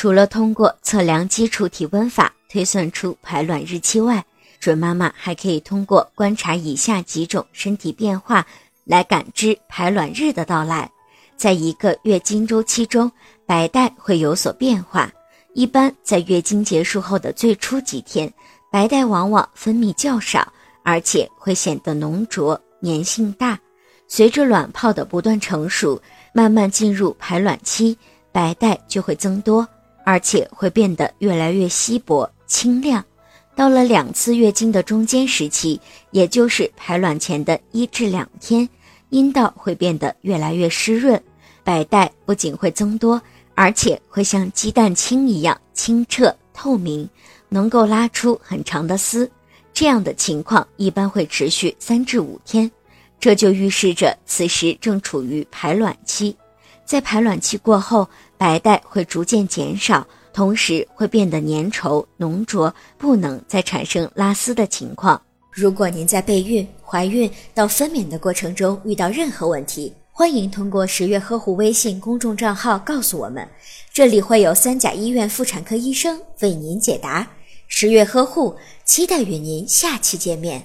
除了通过测量基础体温法推算出排卵日期外，准妈妈还可以通过观察以下几种身体变化来感知排卵日的到来。在一个月经周期中，白带会有所变化。一般在月经结束后的最初几天，白带往往分泌较少，而且会显得浓浊、粘性大。随着卵泡的不断成熟，慢慢进入排卵期，白带就会增多，而且会变得越来越稀薄、清亮。到了两次月经的中间时期，也就是排卵前的一至两天，阴道会变得越来越湿润。白带不仅会增多，而且会像鸡蛋清一样清澈透明，能够拉出很长的丝。这样的情况一般会持续三至五天，这就预示着此时正处于排卵期。在排卵期过后，白带会逐渐减少，同时会变得粘稠浓浊，不能再产生拉丝的情况。如果您在备孕、怀孕到分娩的过程中遇到任何问题，欢迎通过十月呵护微信公众账号告诉我们，这里会有三甲医院妇产科医生为您解答。十月呵护，期待与您下期见面。